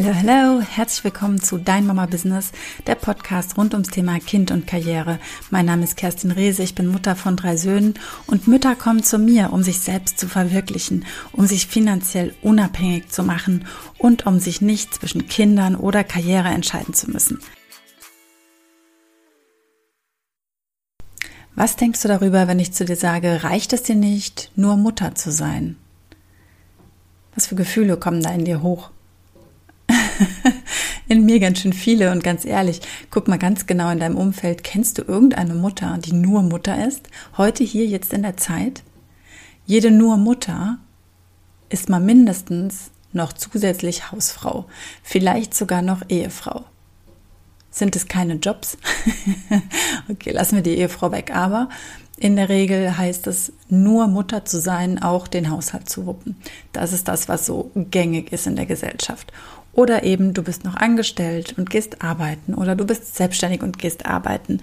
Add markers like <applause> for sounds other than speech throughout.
Hallo, hallo, herzlich willkommen zu Dein Mama Business, der Podcast rund ums Thema Kind und Karriere. Mein Name ist Kerstin Rehse, ich bin Mutter von drei Söhnen und Mütter kommen zu mir, um sich selbst zu verwirklichen, um sich finanziell unabhängig zu machen und um sich nicht zwischen Kindern oder Karriere entscheiden zu müssen. Was denkst du darüber, wenn ich zu dir sage, reicht es dir nicht, nur Mutter zu sein? Was für Gefühle kommen da in dir hoch? <laughs> in mir ganz schön viele und ganz ehrlich, guck mal ganz genau in deinem Umfeld, kennst du irgendeine Mutter, die nur Mutter ist? Heute hier, jetzt in der Zeit? Jede nur Mutter ist mal mindestens noch zusätzlich Hausfrau, vielleicht sogar noch Ehefrau. Sind es keine Jobs? <laughs> okay, lassen wir die Ehefrau weg, aber in der Regel heißt es, nur Mutter zu sein, auch den Haushalt zu wuppen. Das ist das, was so gängig ist in der Gesellschaft. Oder eben du bist noch angestellt und gehst arbeiten oder du bist selbstständig und gehst arbeiten.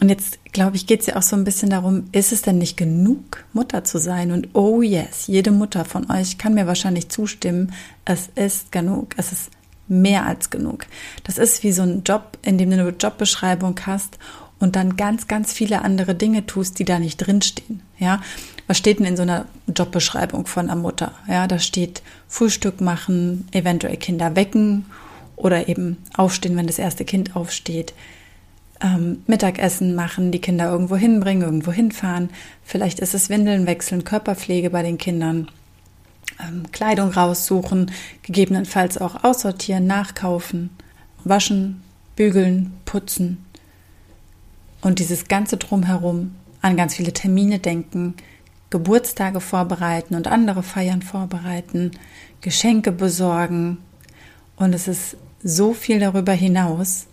Und jetzt, glaube ich, geht es ja auch so ein bisschen darum, ist es denn nicht genug, Mutter zu sein? Und oh yes, jede Mutter von euch kann mir wahrscheinlich zustimmen, es ist genug, es ist mehr als genug. Das ist wie so ein Job, in dem du eine Jobbeschreibung hast und dann ganz, ganz viele andere Dinge tust, die da nicht drinstehen. Ja, was steht denn in so einer Jobbeschreibung von einer Mutter? Ja, da steht Frühstück machen, eventuell Kinder wecken oder eben aufstehen, wenn das erste Kind aufsteht. Ähm, Mittagessen machen, die Kinder irgendwo hinbringen, irgendwo hinfahren. Vielleicht ist es Windeln wechseln, Körperpflege bei den Kindern, ähm, Kleidung raussuchen, gegebenenfalls auch aussortieren, nachkaufen, waschen, bügeln, putzen. Und dieses ganze Drumherum, an ganz viele Termine denken, Geburtstage vorbereiten und andere Feiern vorbereiten, Geschenke besorgen. Und es ist so viel darüber hinaus.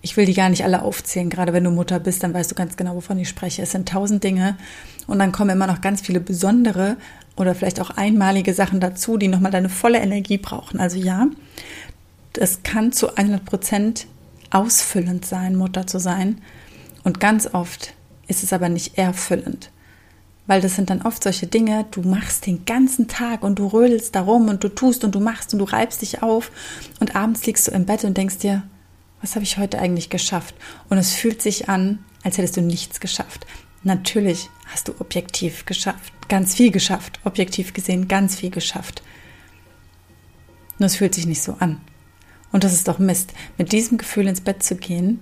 Ich will die gar nicht alle aufzählen. Gerade wenn du Mutter bist, dann weißt du ganz genau, wovon ich spreche. Es sind tausend Dinge. Und dann kommen immer noch ganz viele besondere oder vielleicht auch einmalige Sachen dazu, die nochmal deine volle Energie brauchen. Also ja, es kann zu 100 Prozent ausfüllend sein, Mutter zu sein. Und ganz oft ist es aber nicht erfüllend. Weil das sind dann oft solche Dinge, du machst den ganzen Tag und du rödelst darum und du tust und du machst und du reibst dich auf und abends liegst du im Bett und denkst dir, was habe ich heute eigentlich geschafft? Und es fühlt sich an, als hättest du nichts geschafft. Natürlich hast du objektiv geschafft, ganz viel geschafft, objektiv gesehen ganz viel geschafft. Nur es fühlt sich nicht so an. Und das ist doch Mist. Mit diesem Gefühl ins Bett zu gehen,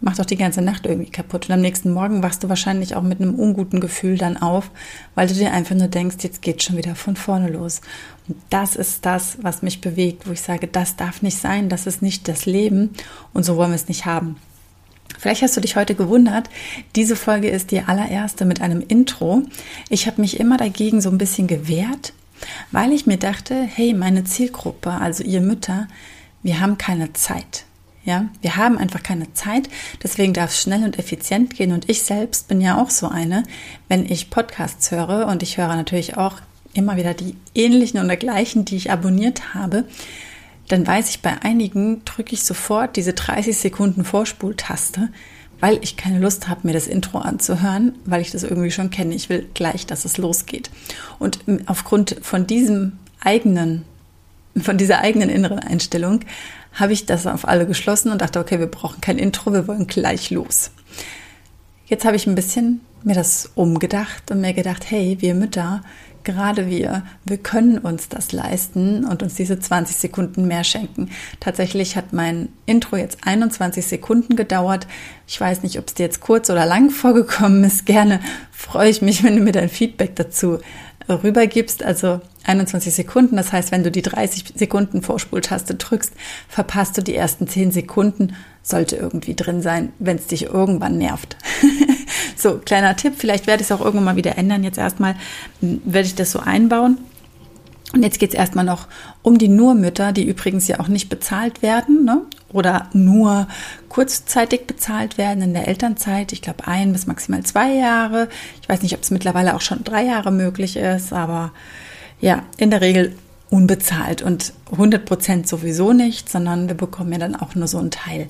macht auch die ganze Nacht irgendwie kaputt. Und am nächsten Morgen wachst du wahrscheinlich auch mit einem unguten Gefühl dann auf, weil du dir einfach nur denkst, jetzt geht schon wieder von vorne los. Und das ist das, was mich bewegt, wo ich sage, das darf nicht sein, das ist nicht das Leben und so wollen wir es nicht haben. Vielleicht hast du dich heute gewundert, diese Folge ist die allererste mit einem Intro. Ich habe mich immer dagegen so ein bisschen gewehrt, weil ich mir dachte, hey, meine Zielgruppe, also ihr Mütter, wir haben keine Zeit. Ja, wir haben einfach keine Zeit, deswegen darf es schnell und effizient gehen. Und ich selbst bin ja auch so eine, wenn ich Podcasts höre und ich höre natürlich auch immer wieder die ähnlichen oder gleichen, die ich abonniert habe, dann weiß ich, bei einigen drücke ich sofort diese 30 Sekunden Vorspultaste, weil ich keine Lust habe, mir das Intro anzuhören, weil ich das irgendwie schon kenne. Ich will gleich, dass es losgeht. Und aufgrund von diesem eigenen, von dieser eigenen inneren Einstellung habe ich das auf alle geschlossen und dachte, okay, wir brauchen kein Intro, wir wollen gleich los. Jetzt habe ich ein bisschen mir das umgedacht und mir gedacht, hey, wir Mütter, gerade wir, wir können uns das leisten und uns diese 20 Sekunden mehr schenken. Tatsächlich hat mein Intro jetzt 21 Sekunden gedauert. Ich weiß nicht, ob es dir jetzt kurz oder lang <laughs> vorgekommen ist. Gerne freue ich mich, wenn du mir dein Feedback dazu rübergibst. Also 21 Sekunden. Das heißt, wenn du die 30 Sekunden Vorspultaste drückst, verpasst du die ersten 10 Sekunden. Sollte irgendwie drin sein, wenn es dich irgendwann nervt. <laughs> so, kleiner Tipp. Vielleicht werde ich es auch irgendwann mal wieder ändern. Jetzt erstmal werde ich das so einbauen. Und jetzt geht es erstmal noch um die Nurmütter, die übrigens ja auch nicht bezahlt werden ne? oder nur kurzzeitig bezahlt werden in der Elternzeit. Ich glaube ein bis maximal zwei Jahre. Ich weiß nicht, ob es mittlerweile auch schon drei Jahre möglich ist, aber ja, in der Regel unbezahlt und 100 Prozent sowieso nicht, sondern wir bekommen ja dann auch nur so einen Teil.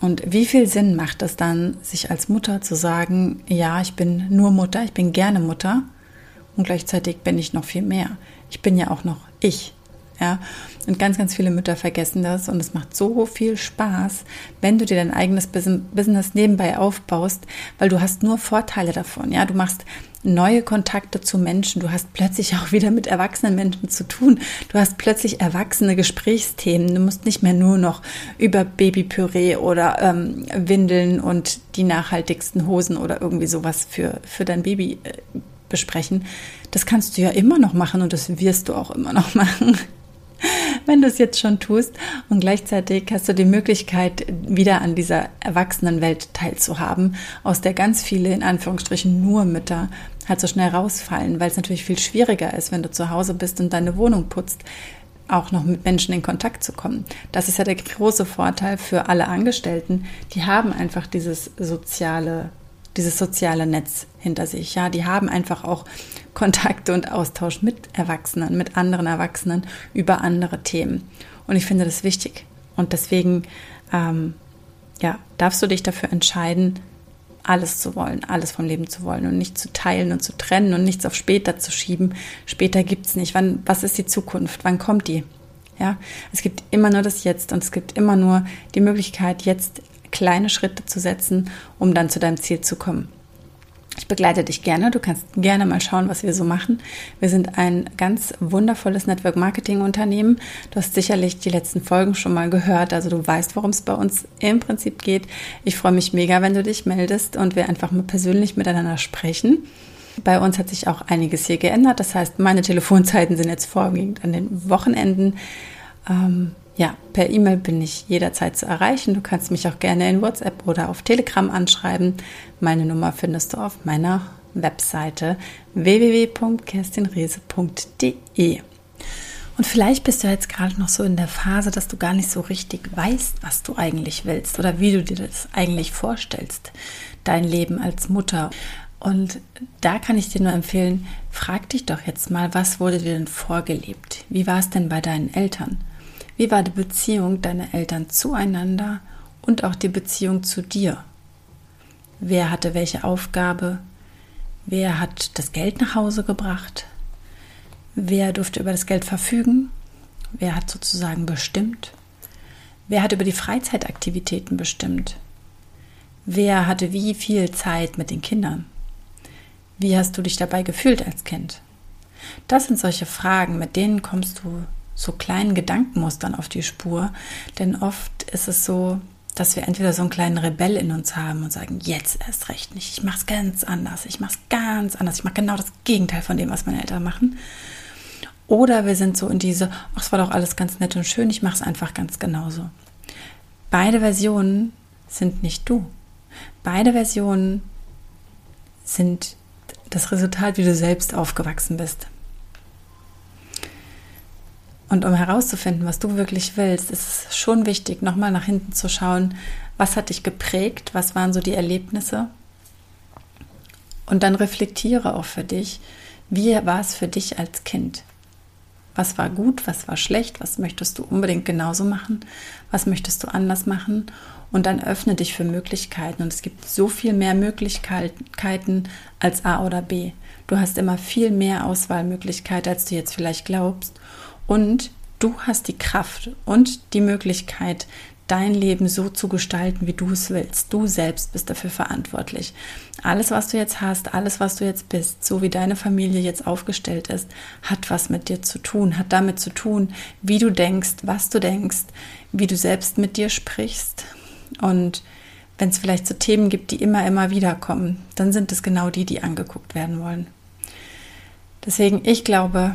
Und wie viel Sinn macht es dann, sich als Mutter zu sagen, ja, ich bin nur Mutter, ich bin gerne Mutter und gleichzeitig bin ich noch viel mehr. Ich bin ja auch noch ich. Ja, und ganz, ganz viele Mütter vergessen das und es macht so viel Spaß, wenn du dir dein eigenes Business nebenbei aufbaust, weil du hast nur Vorteile davon. Ja, du machst neue Kontakte zu Menschen. Du hast plötzlich auch wieder mit erwachsenen Menschen zu tun. Du hast plötzlich erwachsene Gesprächsthemen. Du musst nicht mehr nur noch über Babypüree oder ähm, Windeln und die nachhaltigsten Hosen oder irgendwie sowas für, für dein Baby äh, besprechen. Das kannst du ja immer noch machen und das wirst du auch immer noch <laughs> machen wenn du es jetzt schon tust. Und gleichzeitig hast du die Möglichkeit, wieder an dieser Erwachsenenwelt teilzuhaben, aus der ganz viele, in Anführungsstrichen, nur Mütter halt so schnell rausfallen, weil es natürlich viel schwieriger ist, wenn du zu Hause bist und deine Wohnung putzt, auch noch mit Menschen in Kontakt zu kommen. Das ist ja der große Vorteil für alle Angestellten. Die haben einfach dieses soziale dieses soziale Netz hinter sich. Ja, die haben einfach auch Kontakte und Austausch mit Erwachsenen, mit anderen Erwachsenen über andere Themen. Und ich finde das wichtig. Und deswegen, ähm, ja, darfst du dich dafür entscheiden, alles zu wollen, alles vom Leben zu wollen und nicht zu teilen und zu trennen und nichts auf später zu schieben. Später gibt es nicht. Wann, was ist die Zukunft? Wann kommt die? Ja, es gibt immer nur das Jetzt und es gibt immer nur die Möglichkeit, jetzt kleine Schritte zu setzen, um dann zu deinem Ziel zu kommen. Ich begleite dich gerne. Du kannst gerne mal schauen, was wir so machen. Wir sind ein ganz wundervolles Network Marketing Unternehmen. Du hast sicherlich die letzten Folgen schon mal gehört. Also du weißt, worum es bei uns im Prinzip geht. Ich freue mich mega, wenn du dich meldest und wir einfach mal persönlich miteinander sprechen. Bei uns hat sich auch einiges hier geändert. Das heißt, meine Telefonzeiten sind jetzt vorwiegend an den Wochenenden. Ähm, ja, per E-Mail bin ich jederzeit zu erreichen. Du kannst mich auch gerne in WhatsApp oder auf Telegram anschreiben. Meine Nummer findest du auf meiner Webseite www.kerstinrese.de. Und vielleicht bist du jetzt gerade noch so in der Phase, dass du gar nicht so richtig weißt, was du eigentlich willst oder wie du dir das eigentlich vorstellst, dein Leben als Mutter. Und da kann ich dir nur empfehlen, frag dich doch jetzt mal, was wurde dir denn vorgelebt? Wie war es denn bei deinen Eltern? Wie war die Beziehung deiner Eltern zueinander und auch die Beziehung zu dir? Wer hatte welche Aufgabe? Wer hat das Geld nach Hause gebracht? Wer durfte über das Geld verfügen? Wer hat sozusagen bestimmt? Wer hat über die Freizeitaktivitäten bestimmt? Wer hatte wie viel Zeit mit den Kindern? Wie hast du dich dabei gefühlt als Kind? Das sind solche Fragen, mit denen kommst du so kleinen Gedankenmustern auf die Spur. Denn oft ist es so, dass wir entweder so einen kleinen Rebell in uns haben und sagen, jetzt erst recht nicht, ich mache es ganz anders, ich mache es ganz anders, ich mache genau das Gegenteil von dem, was meine Eltern machen. Oder wir sind so in diese, ach, es war doch alles ganz nett und schön, ich mache es einfach ganz genauso. Beide Versionen sind nicht du. Beide Versionen sind das Resultat, wie du selbst aufgewachsen bist. Und um herauszufinden, was du wirklich willst, ist es schon wichtig, nochmal nach hinten zu schauen, was hat dich geprägt, was waren so die Erlebnisse. Und dann reflektiere auch für dich, wie war es für dich als Kind? Was war gut, was war schlecht, was möchtest du unbedingt genauso machen, was möchtest du anders machen und dann öffne dich für Möglichkeiten und es gibt so viel mehr Möglichkeiten als A oder B. Du hast immer viel mehr Auswahlmöglichkeiten, als du jetzt vielleicht glaubst und du hast die Kraft und die Möglichkeit, dein Leben so zu gestalten, wie du es willst. Du selbst bist dafür verantwortlich. Alles, was du jetzt hast, alles, was du jetzt bist, so wie deine Familie jetzt aufgestellt ist, hat was mit dir zu tun, hat damit zu tun, wie du denkst, was du denkst, wie du selbst mit dir sprichst. Und wenn es vielleicht so Themen gibt, die immer, immer wieder kommen, dann sind es genau die, die angeguckt werden wollen. Deswegen, ich glaube,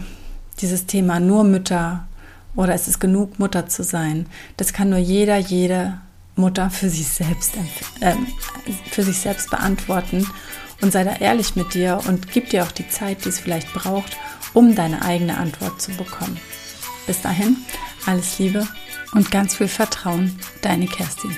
dieses Thema nur Mütter oder es ist genug Mutter zu sein, das kann nur jeder, jede Mutter für sich selbst, äh, für sich selbst beantworten. Und sei da ehrlich mit dir und gib dir auch die Zeit, die es vielleicht braucht, um deine eigene Antwort zu bekommen. Bis dahin, alles Liebe und ganz viel Vertrauen, deine Kerstin.